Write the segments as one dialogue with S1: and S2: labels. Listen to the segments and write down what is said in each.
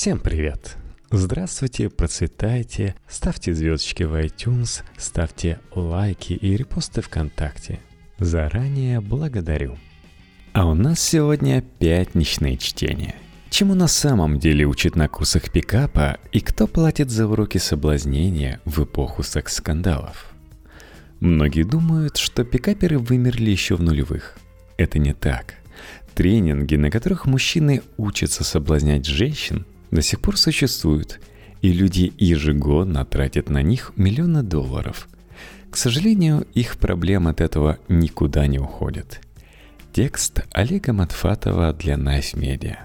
S1: Всем привет! Здравствуйте, процветайте, ставьте звездочки в iTunes, ставьте лайки и репосты ВКонтакте. Заранее благодарю. А у нас сегодня пятничное чтение. Чему на самом деле учат на курсах пикапа и кто платит за уроки соблазнения в эпоху секс-скандалов? Многие думают, что пикаперы вымерли еще в нулевых. Это не так. Тренинги, на которых мужчины учатся соблазнять женщин, до сих пор существуют, и люди ежегодно тратят на них миллионы долларов. К сожалению, их проблем от этого никуда не уходят. Текст Олега Матфатова для Knife Media.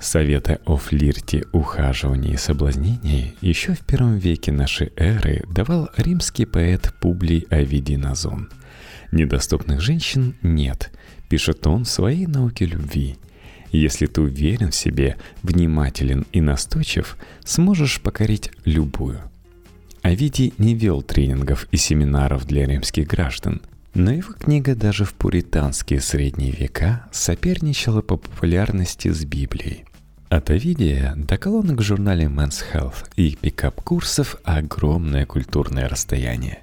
S1: Советы о флирте, ухаживании и соблазнении еще в первом веке нашей эры давал римский поэт Публий Овидий Назон. «Недоступных женщин нет», — пишет он в своей науке любви. «Если ты уверен в себе, внимателен и настойчив, сможешь покорить любую». Овидий не вел тренингов и семинаров для римских граждан — но его книга даже в пуританские средние века соперничала по популярности с Библией. От Овидия до колонок в журнале Men's Health и пикап-курсов огромное культурное расстояние.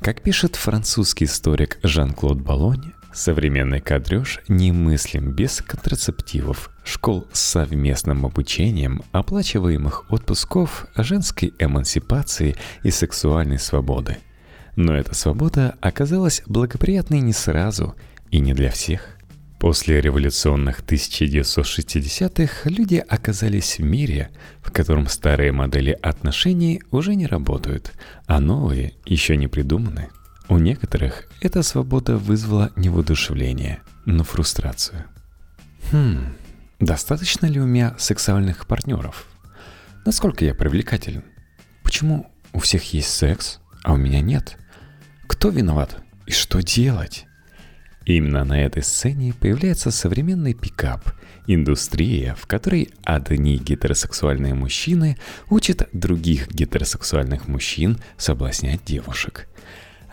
S1: Как пишет французский историк Жан-Клод Балонь, современный кадреж немыслим без контрацептивов, школ с совместным обучением, оплачиваемых отпусков, женской эмансипации и сексуальной свободы – но эта свобода оказалась благоприятной не сразу и не для всех. После революционных 1960-х люди оказались в мире, в котором старые модели отношений уже не работают, а новые еще не придуманы. У некоторых эта свобода вызвала не воодушевление, но фрустрацию. Хм, достаточно ли у меня сексуальных партнеров? Насколько я привлекателен? Почему у всех есть секс, а у меня нет? Кто виноват? И что делать? Именно на этой сцене появляется современный пикап, индустрия, в которой одни гетеросексуальные мужчины учат других гетеросексуальных мужчин соблазнять девушек.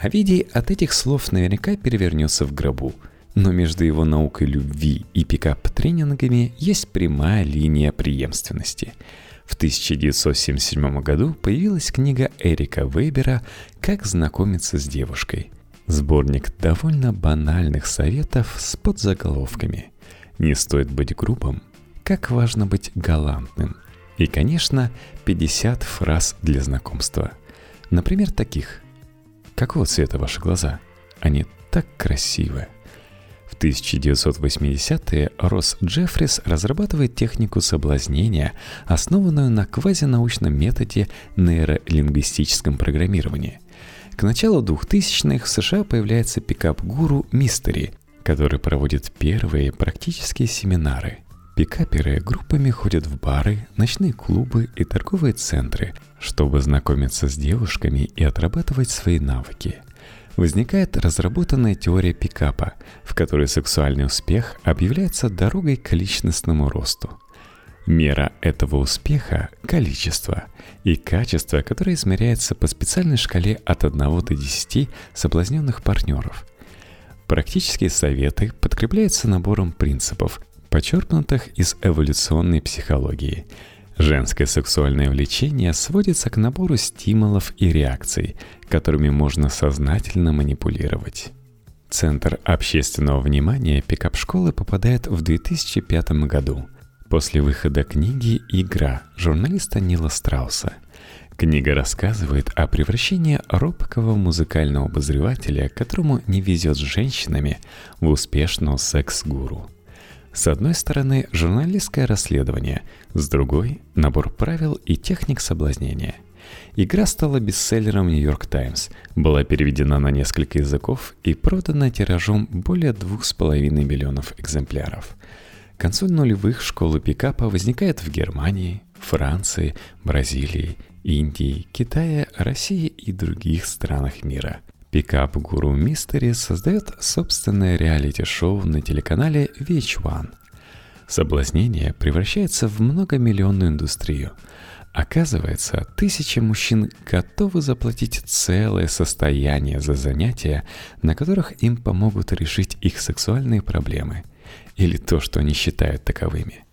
S1: Овидий от этих слов наверняка перевернется в гробу, но между его наукой любви и пикап-тренингами есть прямая линия преемственности – в 1977 году появилась книга Эрика Вейбера «Как знакомиться с девушкой». Сборник довольно банальных советов с подзаголовками. Не стоит быть грубым, как важно быть галантным. И, конечно, 50 фраз для знакомства. Например, таких. Какого цвета ваши глаза? Они так красивые. В 1980-е Росс Джеффрис разрабатывает технику соблазнения, основанную на квазинаучном методе нейролингвистическом программировании. К началу 2000-х в США появляется пикап-гуру Мистери, который проводит первые практические семинары. Пикаперы группами ходят в бары, ночные клубы и торговые центры, чтобы знакомиться с девушками и отрабатывать свои навыки – возникает разработанная теория пикапа, в которой сексуальный успех объявляется дорогой к личностному росту. Мера этого успеха – количество, и качество, которое измеряется по специальной шкале от 1 до 10 соблазненных партнеров. Практические советы подкрепляются набором принципов, почерпнутых из эволюционной психологии – Женское сексуальное влечение сводится к набору стимулов и реакций, которыми можно сознательно манипулировать. Центр общественного внимания пикап-школы попадает в 2005 году после выхода книги «Игра» журналиста Нила Страуса. Книга рассказывает о превращении робкого музыкального обозревателя, которому не везет с женщинами, в успешного секс-гуру – с одной стороны, журналистское расследование, с другой – набор правил и техник соблазнения. Игра стала бестселлером «Нью-Йорк Таймс», была переведена на несколько языков и продана тиражом более 2,5 миллионов экземпляров. К концу нулевых школы пикапа возникает в Германии, Франции, Бразилии, Индии, Китае, России и других странах мира – Пикап-гуру Мистери создает собственное реалити-шоу на телеканале VH1. Соблазнение превращается в многомиллионную индустрию. Оказывается, тысячи мужчин готовы заплатить целое состояние за занятия, на которых им помогут решить их сексуальные проблемы. Или то, что они считают таковыми.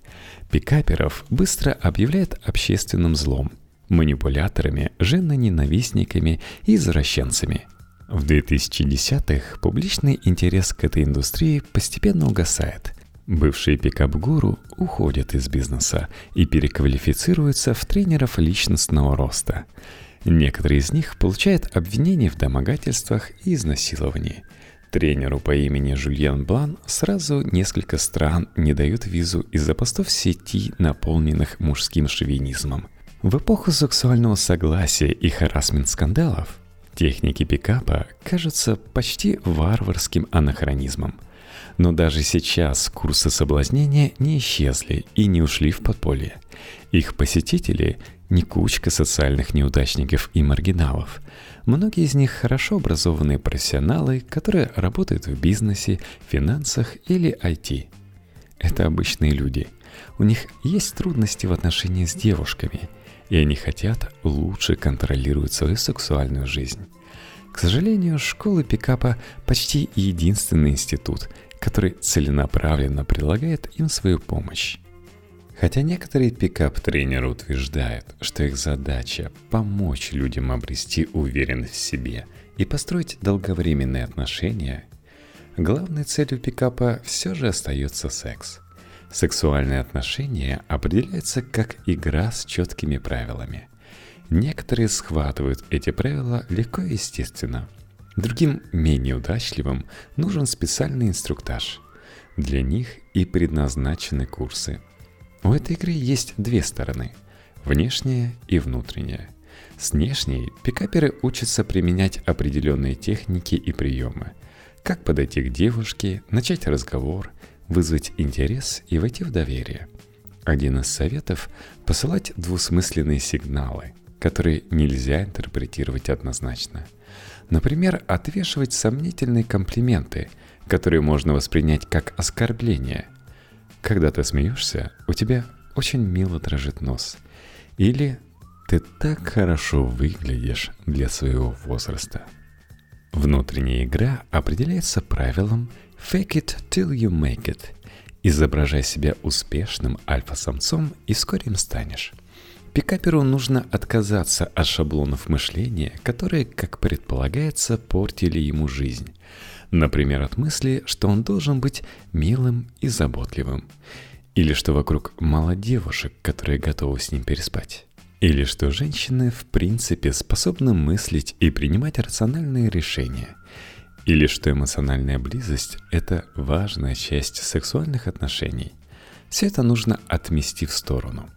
S1: Пикаперов быстро объявляют общественным злом, манипуляторами, женоненавистниками и извращенцами. В 2010-х публичный интерес к этой индустрии постепенно угасает. Бывшие пикап-гуру уходят из бизнеса и переквалифицируются в тренеров личностного роста. Некоторые из них получают обвинения в домогательствах и изнасиловании – Тренеру по имени Жульен Блан сразу несколько стран не дают визу из-за постов сети, наполненных мужским шовинизмом. В эпоху сексуального согласия и харасмент-скандалов техники пикапа кажутся почти варварским анахронизмом. Но даже сейчас курсы соблазнения не исчезли и не ушли в подполье. Их посетители не кучка социальных неудачников и маргиналов – Многие из них хорошо образованные профессионалы, которые работают в бизнесе, финансах или IT. Это обычные люди. У них есть трудности в отношении с девушками, и они хотят лучше контролировать свою сексуальную жизнь. К сожалению, школы пикапа почти единственный институт, который целенаправленно предлагает им свою помощь. Хотя некоторые пикап-тренеры утверждают, что их задача – помочь людям обрести уверенность в себе и построить долговременные отношения, главной целью пикапа все же остается секс. Сексуальные отношения определяются как игра с четкими правилами. Некоторые схватывают эти правила легко и естественно. Другим, менее удачливым, нужен специальный инструктаж. Для них и предназначены курсы – у этой игры есть две стороны – внешняя и внутренняя. С внешней пикаперы учатся применять определенные техники и приемы. Как подойти к девушке, начать разговор, вызвать интерес и войти в доверие. Один из советов – посылать двусмысленные сигналы, которые нельзя интерпретировать однозначно. Например, отвешивать сомнительные комплименты, которые можно воспринять как оскорбление – когда ты смеешься, у тебя очень мило дрожит нос. Или ты так хорошо выглядишь для своего возраста. Внутренняя игра определяется правилом «fake it till you make it». Изображай себя успешным альфа-самцом, и вскоре им станешь. Пикаперу нужно отказаться от шаблонов мышления, которые, как предполагается, портили ему жизнь. Например, от мысли, что он должен быть милым и заботливым. Или что вокруг мало девушек, которые готовы с ним переспать. Или что женщины в принципе способны мыслить и принимать рациональные решения. Или что эмоциональная близость – это важная часть сексуальных отношений. Все это нужно отмести в сторону.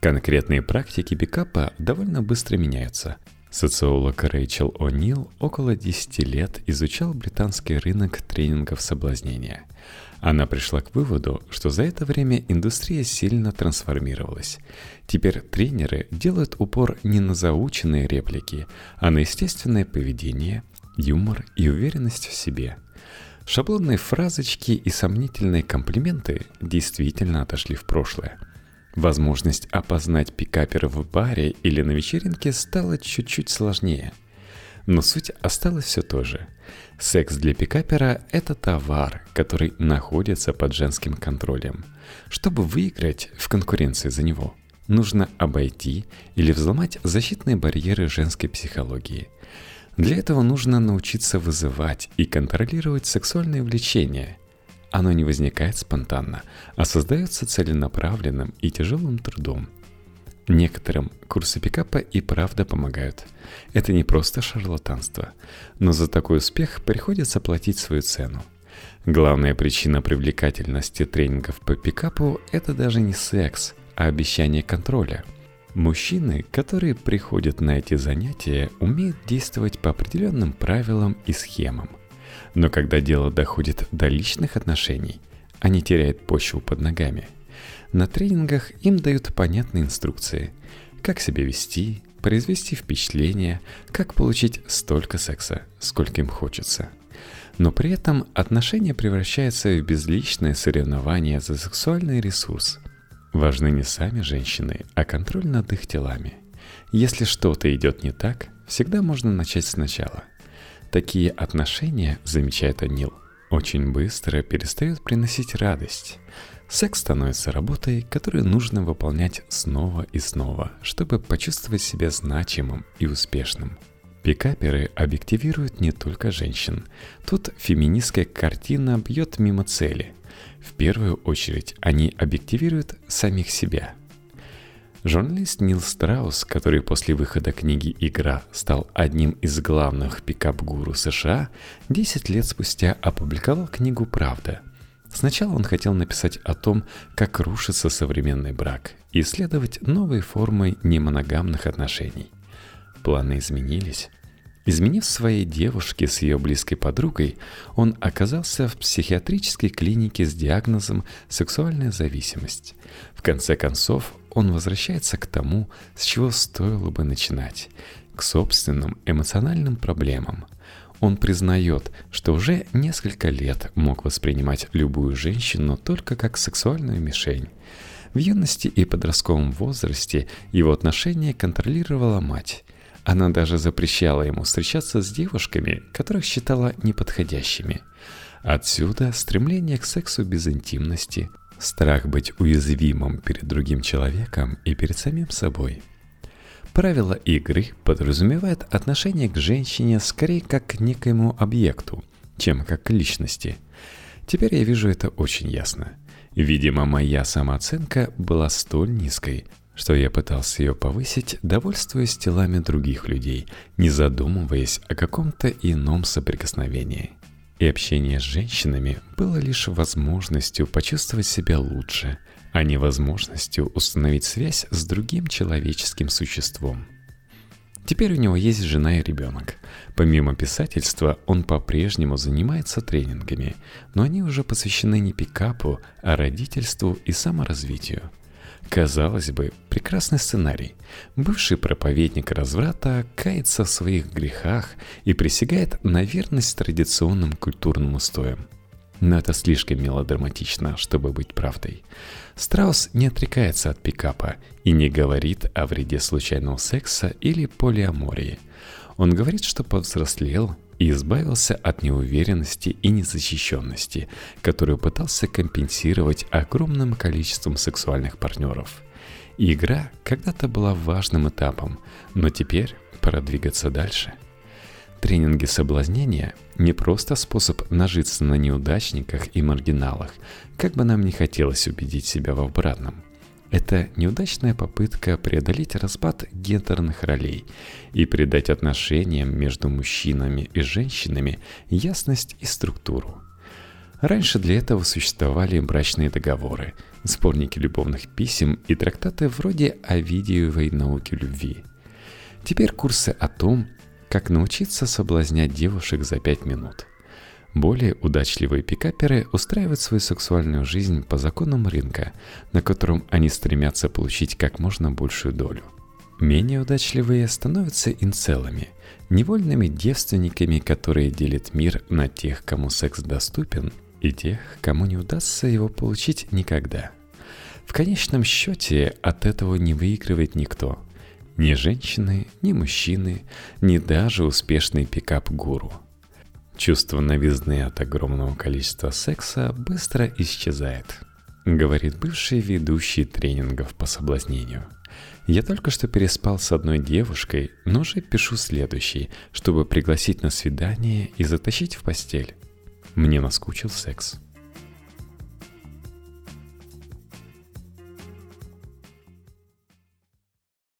S1: Конкретные практики пикапа довольно быстро меняются – Социолог Рэйчел О'Нил около 10 лет изучал британский рынок тренингов соблазнения. Она пришла к выводу, что за это время индустрия сильно трансформировалась. Теперь тренеры делают упор не на заученные реплики, а на естественное поведение, юмор и уверенность в себе. Шаблонные фразочки и сомнительные комплименты действительно отошли в прошлое – Возможность опознать пикапера в баре или на вечеринке стала чуть-чуть сложнее. Но суть осталась все то же. Секс для пикапера – это товар, который находится под женским контролем. Чтобы выиграть в конкуренции за него, нужно обойти или взломать защитные барьеры женской психологии. Для этого нужно научиться вызывать и контролировать сексуальные влечения – оно не возникает спонтанно, а создается целенаправленным и тяжелым трудом. Некоторым курсы пикапа и правда помогают. Это не просто шарлатанство, но за такой успех приходится платить свою цену. Главная причина привлекательности тренингов по пикапу – это даже не секс, а обещание контроля. Мужчины, которые приходят на эти занятия, умеют действовать по определенным правилам и схемам – но когда дело доходит до личных отношений, они теряют почву под ногами. На тренингах им дают понятные инструкции, как себя вести, произвести впечатление, как получить столько секса, сколько им хочется. Но при этом отношения превращаются в безличное соревнование за сексуальный ресурс. Важны не сами женщины, а контроль над их телами. Если что-то идет не так, всегда можно начать сначала – Такие отношения, замечает Анил, очень быстро перестают приносить радость. Секс становится работой, которую нужно выполнять снова и снова, чтобы почувствовать себя значимым и успешным. Пикаперы объективируют не только женщин. Тут феминистская картина бьет мимо цели. В первую очередь они объективируют самих себя – Журналист Нил Страус, который после выхода книги «Игра» стал одним из главных пикап-гуру США, 10 лет спустя опубликовал книгу «Правда». Сначала он хотел написать о том, как рушится современный брак и исследовать новые формы немоногамных отношений. Планы изменились. Изменив своей девушке с ее близкой подругой, он оказался в психиатрической клинике с диагнозом «сексуальная зависимость». В конце концов, он возвращается к тому, с чего стоило бы начинать, к собственным эмоциональным проблемам. Он признает, что уже несколько лет мог воспринимать любую женщину только как сексуальную мишень. В юности и подростковом возрасте его отношения контролировала мать. Она даже запрещала ему встречаться с девушками, которых считала неподходящими. Отсюда стремление к сексу без интимности, страх быть уязвимым перед другим человеком и перед самим собой. Правило игры подразумевает отношение к женщине скорее как к некоему объекту, чем как к личности. Теперь я вижу это очень ясно. Видимо, моя самооценка была столь низкой, что я пытался ее повысить, довольствуясь телами других людей, не задумываясь о каком-то ином соприкосновении. И общение с женщинами было лишь возможностью почувствовать себя лучше, а не возможностью установить связь с другим человеческим существом. Теперь у него есть жена и ребенок. Помимо писательства, он по-прежнему занимается тренингами, но они уже посвящены не пикапу, а родительству и саморазвитию – Казалось бы, прекрасный сценарий. Бывший проповедник разврата кается в своих грехах и присягает на верность традиционным культурным устоям. Но это слишком мелодраматично, чтобы быть правдой. Страус не отрекается от пикапа и не говорит о вреде случайного секса или полиамории. Он говорит, что повзрослел и избавился от неуверенности и незащищенности, которую пытался компенсировать огромным количеством сексуальных партнеров. игра когда-то была важным этапом, но теперь пора двигаться дальше. Тренинги соблазнения – не просто способ нажиться на неудачниках и маргиналах, как бы нам не хотелось убедить себя в обратном – это неудачная попытка преодолеть распад гендерных ролей и придать отношениям между мужчинами и женщинами ясность и структуру. Раньше для этого существовали брачные договоры, сборники любовных писем и трактаты вроде Овидиевой науки любви. Теперь курсы о том, как научиться соблазнять девушек за пять минут – более удачливые пикаперы устраивают свою сексуальную жизнь по законам рынка, на котором они стремятся получить как можно большую долю. Менее удачливые становятся инцелами, невольными девственниками, которые делят мир на тех, кому секс доступен, и тех, кому не удастся его получить никогда. В конечном счете от этого не выигрывает никто. Ни женщины, ни мужчины, ни даже успешный пикап-гуру – Чувство новизны от огромного количества секса быстро исчезает, говорит бывший ведущий тренингов по соблазнению. Я только что переспал с одной девушкой, но уже пишу следующий, чтобы пригласить на свидание и затащить в постель. Мне наскучил секс.